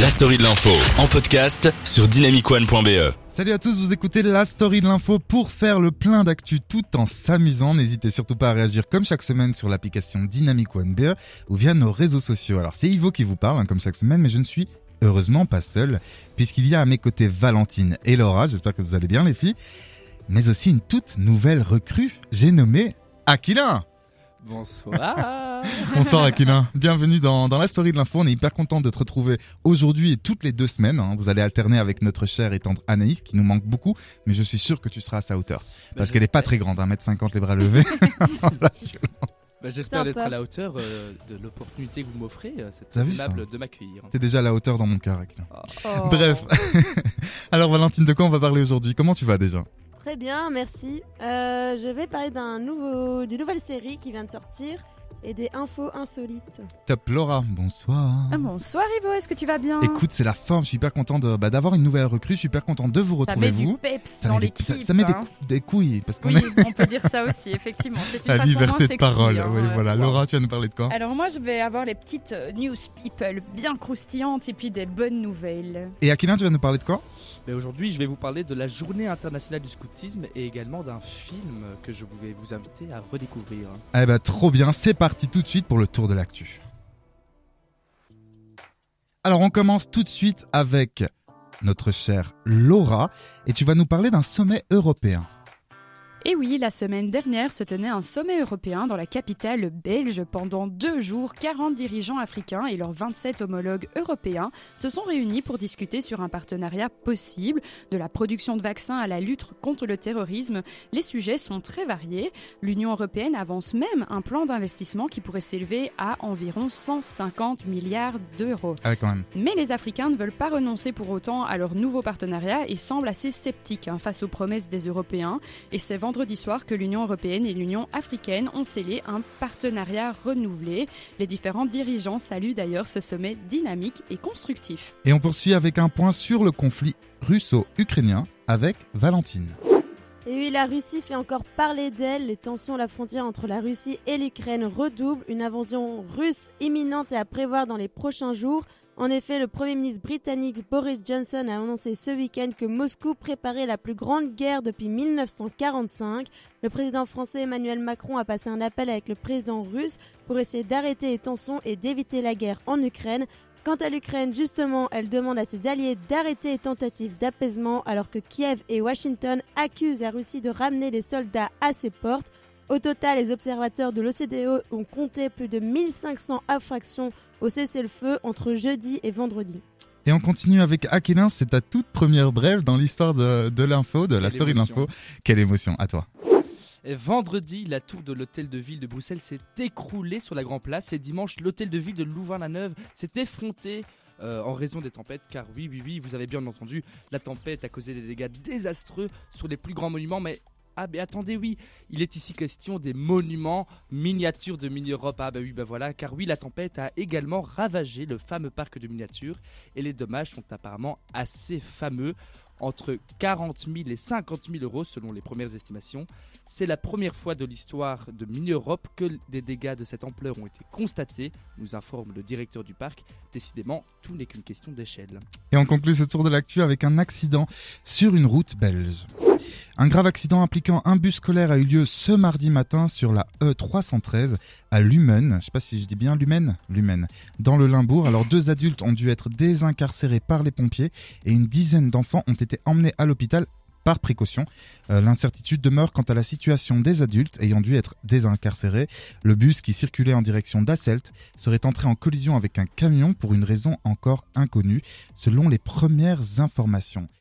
La story de l'info en podcast sur dynamicone.be. Salut à tous, vous écoutez la story de l'info pour faire le plein d'actu tout en s'amusant. N'hésitez surtout pas à réagir comme chaque semaine sur l'application Dynamic One BE ou via nos réseaux sociaux. Alors c'est Ivo qui vous parle hein, comme chaque semaine, mais je ne suis heureusement pas seul puisqu'il y a à mes côtés Valentine et Laura. J'espère que vous allez bien les filles. Mais aussi une toute nouvelle recrue. J'ai nommé Aquilin. Bonsoir. Bonsoir Aquilin, bienvenue dans, dans la story de l'info. On est hyper content de te retrouver aujourd'hui et toutes les deux semaines. hein. Vous allez alterner avec notre chère et tendre Anaïs qui nous manque beaucoup, mais je suis sûr que tu seras à sa hauteur. Parce qu'elle est pas très grande, 1m50 les bras levés. Bah, J'espère d'être à la hauteur euh, de l'opportunité que vous m'offrez. euh, C'est très aimable de m'accueillir. T'es déjà à la hauteur dans mon cœur Aquilin. Oh. Bref. Alors Valentine, de quoi on va parler aujourd'hui? Comment tu vas déjà? Très bien, merci. Euh, je vais parler d'un nouveau, d'une nouvelle série qui vient de sortir et des infos insolites. Top Laura, bonsoir. Ah, bonsoir Ivo, est-ce que tu vas bien? Écoute, c'est la forme, je suis hyper content de, bah, d'avoir une nouvelle recrue, je suis hyper content de vous ça retrouver met du vous. peps Ça dans met, des, l'équipe. ça, ça met des, hein. cou- des couilles, parce qu'on Oui, est on peut dire ça aussi, effectivement. C'est une la façon liberté de sexy, parole. hein, oui, euh, voilà. Laura, tu vas nous parler de quoi? Alors moi, je vais avoir les petites euh, news people bien croustillantes et puis des bonnes nouvelles. Et Aquilin, tu vas nous parler de quoi? Mais aujourd'hui, je vais vous parler de la journée internationale du scoutisme et également d'un film que je vais vous inviter à redécouvrir. Eh ben trop bien, c'est parti tout de suite pour le tour de l'actu. Alors on commence tout de suite avec notre chère Laura et tu vas nous parler d'un sommet européen. Et oui, la semaine dernière se tenait un sommet européen dans la capitale belge. Pendant deux jours, 40 dirigeants africains et leurs 27 homologues européens se sont réunis pour discuter sur un partenariat possible, de la production de vaccins à la lutte contre le terrorisme. Les sujets sont très variés. L'Union européenne avance même un plan d'investissement qui pourrait s'élever à environ 150 milliards d'euros. Ah. Mais les Africains ne veulent pas renoncer pour autant à leur nouveau partenariat et semblent assez sceptiques hein, face aux promesses des Européens. Et vendredi soir que l'Union européenne et l'Union africaine ont scellé un partenariat renouvelé. Les différents dirigeants saluent d'ailleurs ce sommet dynamique et constructif. Et on poursuit avec un point sur le conflit russo-ukrainien avec Valentine. Et oui, la Russie fait encore parler d'elle. Les tensions à la frontière entre la Russie et l'Ukraine redoublent. Une invasion russe imminente est à prévoir dans les prochains jours. En effet, le Premier ministre britannique Boris Johnson a annoncé ce week-end que Moscou préparait la plus grande guerre depuis 1945. Le président français Emmanuel Macron a passé un appel avec le président russe pour essayer d'arrêter les tensions et d'éviter la guerre en Ukraine. Quant à l'Ukraine, justement, elle demande à ses alliés d'arrêter les tentatives d'apaisement alors que Kiev et Washington accusent la Russie de ramener les soldats à ses portes. Au total, les observateurs de l'OCDE ont compté plus de 1500 infractions au cessez-le-feu entre jeudi et vendredi. Et on continue avec Aquilin, c'est ta toute première brève dans l'histoire de, de l'info, de la story de l'info. Quelle émotion, à toi. Et vendredi, la tour de l'hôtel de ville de Bruxelles s'est écroulée sur la Grand Place et dimanche, l'hôtel de ville de Louvain-la-Neuve s'est effronté. euh, en raison des tempêtes, car oui, oui, oui, vous avez bien entendu, la tempête a causé des dégâts désastreux sur les plus grands monuments, mais ah, mais attendez, oui, il est ici question des monuments miniatures de mini-Europe. Ah, bah oui, bah voilà, car oui, la tempête a également ravagé le fameux parc de miniatures et les dommages sont apparemment assez fameux, entre 40 000 et 50 000 euros selon les premières estimations. C'est la première fois de l'histoire de Mini-Europe que des dégâts de cette ampleur ont été constatés, nous informe le directeur du parc. Décidément, tout n'est qu'une question d'échelle. Et on conclut ce tour de l'actu avec un accident sur une route belge. Un grave accident impliquant un bus scolaire a eu lieu ce mardi matin sur la E313 à Lumen. Je sais pas si je dis bien Lumen, Lumen, dans le Limbourg. Alors deux adultes ont dû être désincarcérés par les pompiers et une dizaine d'enfants ont été emmenés à l'hôpital par précaution. Euh, L'incertitude demeure quant à la situation des adultes ayant dû être désincarcérés. Le bus qui circulait en direction d'Asselt serait entré en collision avec un camion pour une raison encore inconnue, selon les premières informations.